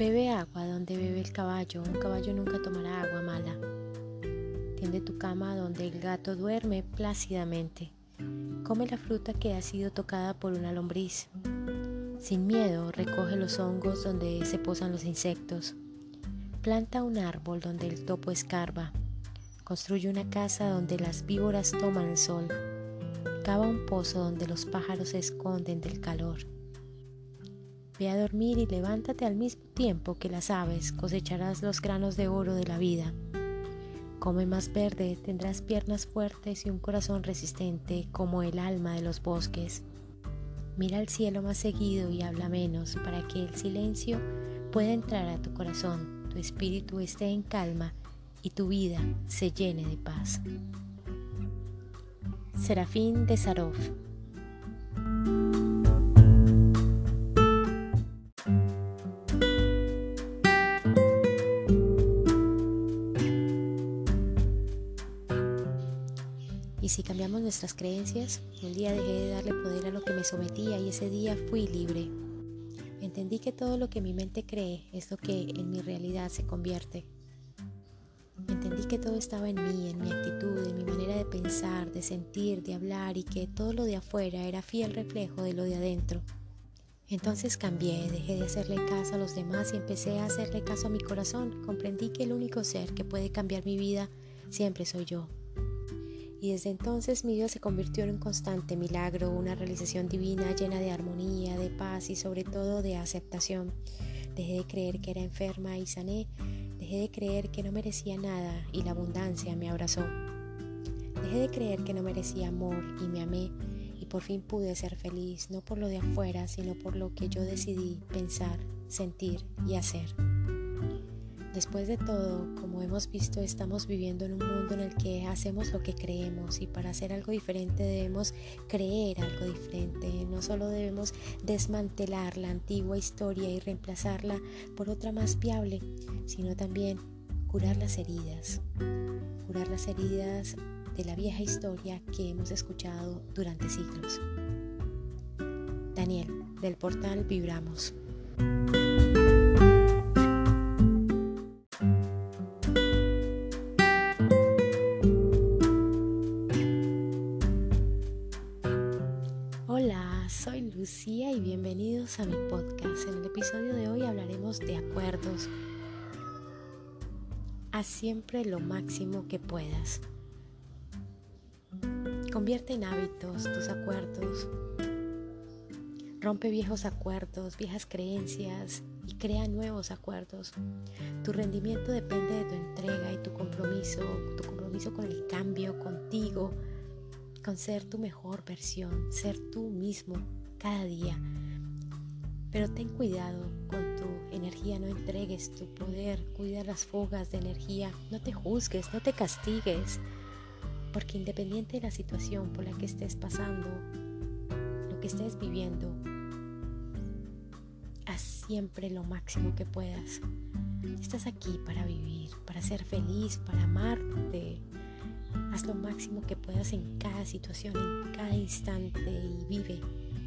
Bebe agua donde bebe el caballo, un caballo nunca tomará agua mala. Tiende tu cama donde el gato duerme plácidamente. Come la fruta que ha sido tocada por una lombriz. Sin miedo, recoge los hongos donde se posan los insectos. Planta un árbol donde el topo escarba. Construye una casa donde las víboras toman el sol. Cava un pozo donde los pájaros se esconden del calor. Ve a dormir y levántate al mismo tiempo que las aves, cosecharás los granos de oro de la vida. Come más verde, tendrás piernas fuertes y un corazón resistente como el alma de los bosques. Mira al cielo más seguido y habla menos para que el silencio pueda entrar a tu corazón, tu espíritu esté en calma y tu vida se llene de paz. Serafín de Sarov si cambiamos nuestras creencias, un día dejé de darle poder a lo que me sometía y ese día fui libre. Entendí que todo lo que mi mente cree es lo que en mi realidad se convierte. Entendí que todo estaba en mí, en mi actitud, en mi manera de pensar, de sentir, de hablar y que todo lo de afuera era fiel reflejo de lo de adentro. Entonces cambié, dejé de hacerle caso a los demás y empecé a hacerle caso a mi corazón. Comprendí que el único ser que puede cambiar mi vida siempre soy yo y desde entonces mi vida se convirtió en un constante milagro, una realización divina llena de armonía, de paz y sobre todo de aceptación. Dejé de creer que era enferma y sané, dejé de creer que no merecía nada y la abundancia me abrazó. Dejé de creer que no merecía amor y me amé y por fin pude ser feliz, no por lo de afuera, sino por lo que yo decidí pensar, sentir y hacer. Después de todo, como hemos visto, estamos viviendo en un mundo en el que hacemos lo que creemos y para hacer algo diferente debemos creer algo diferente. No solo debemos desmantelar la antigua historia y reemplazarla por otra más viable, sino también curar las heridas. Curar las heridas de la vieja historia que hemos escuchado durante siglos. Daniel, del portal Vibramos. Lucía y bienvenidos a mi podcast. En el episodio de hoy hablaremos de acuerdos. Haz siempre lo máximo que puedas. Convierte en hábitos tus acuerdos. Rompe viejos acuerdos, viejas creencias y crea nuevos acuerdos. Tu rendimiento depende de tu entrega y tu compromiso, tu compromiso con el cambio, contigo, con ser tu mejor versión, ser tú mismo cada día. Pero ten cuidado con tu energía, no entregues tu poder, cuida las fugas de energía, no te juzgues, no te castigues, porque independiente de la situación por la que estés pasando, lo que estés viviendo, haz siempre lo máximo que puedas. Estás aquí para vivir, para ser feliz, para amarte. Haz lo máximo que puedas en cada situación, en cada instante y vive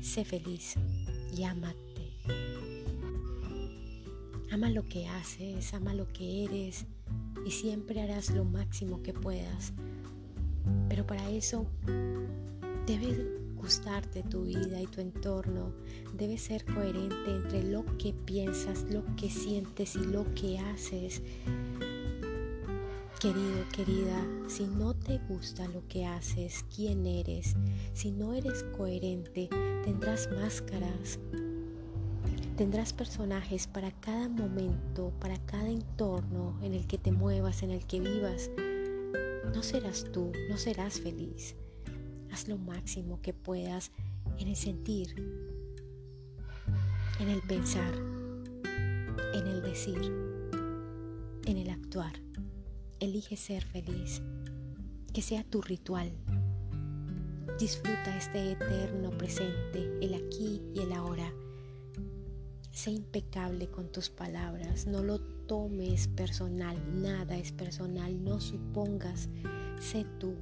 Sé feliz y ámate. Ama lo que haces, ama lo que eres y siempre harás lo máximo que puedas. Pero para eso debe gustarte tu vida y tu entorno. Debe ser coherente entre lo que piensas, lo que sientes y lo que haces. Querido, querida, si no te gusta lo que haces, quién eres, si no eres coherente, tendrás máscaras, tendrás personajes para cada momento, para cada entorno en el que te muevas, en el que vivas. No serás tú, no serás feliz. Haz lo máximo que puedas en el sentir, en el pensar, en el decir, en el actuar. Elige ser feliz, que sea tu ritual. Disfruta este eterno presente, el aquí y el ahora. Sé impecable con tus palabras, no lo tomes personal, nada es personal, no supongas, sé tú,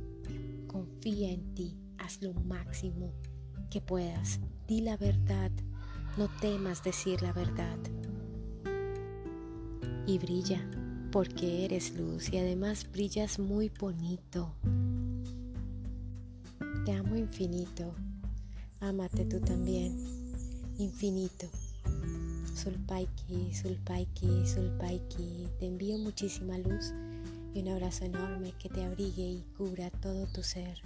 confía en ti, haz lo máximo que puedas, di la verdad, no temas decir la verdad. y brilla porque eres luz y además brillas muy bonito. Te amo infinito. Ámate tú también. Infinito. Sulpaiki, Sulpaiki, Sulpaiki. Te envío muchísima luz y un abrazo enorme que te abrigue y cubra todo tu ser.